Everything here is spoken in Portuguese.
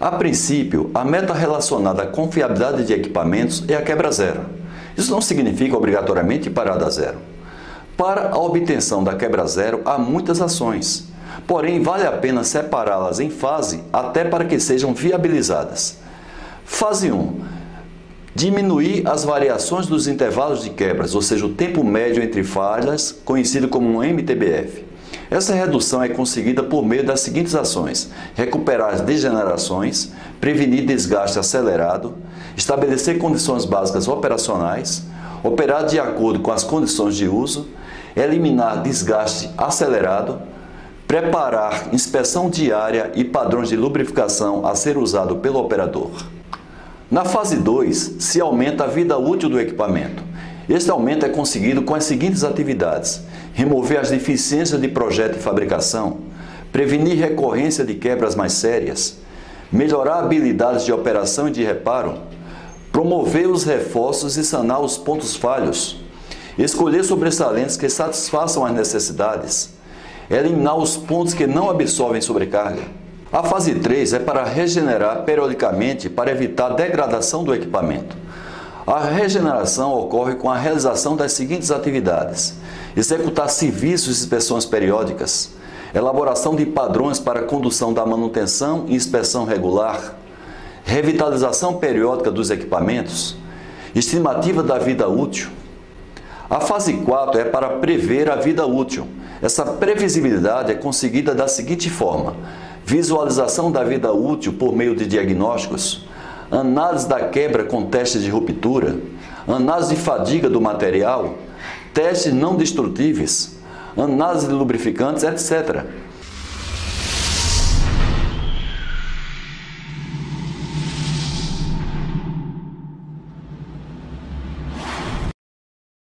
A princípio, a meta relacionada à confiabilidade de equipamentos é a quebra zero. Isso não significa obrigatoriamente parada zero. Para a obtenção da quebra zero, há muitas ações, porém, vale a pena separá-las em fase até para que sejam viabilizadas. Fase 1. Diminuir as variações dos intervalos de quebras, ou seja, o tempo médio entre falhas, conhecido como um MTBF. Essa redução é conseguida por meio das seguintes ações: recuperar as degenerações, prevenir desgaste acelerado, estabelecer condições básicas operacionais, operar de acordo com as condições de uso, eliminar desgaste acelerado, preparar inspeção diária e padrões de lubrificação a ser usado pelo operador. Na fase 2, se aumenta a vida útil do equipamento. Este aumento é conseguido com as seguintes atividades: remover as deficiências de projeto e fabricação, prevenir recorrência de quebras mais sérias, melhorar habilidades de operação e de reparo, promover os reforços e sanar os pontos falhos, escolher sobressalentes que satisfaçam as necessidades, eliminar os pontos que não absorvem sobrecarga. A fase 3 é para regenerar periodicamente para evitar degradação do equipamento. A regeneração ocorre com a realização das seguintes atividades: executar serviços e inspeções periódicas, elaboração de padrões para condução da manutenção e inspeção regular, revitalização periódica dos equipamentos, estimativa da vida útil. A fase 4 é para prever a vida útil. Essa previsibilidade é conseguida da seguinte forma: visualização da vida útil por meio de diagnósticos, análise da quebra com testes de ruptura, análise de fadiga do material, testes não destrutíveis, análise de lubrificantes, etc.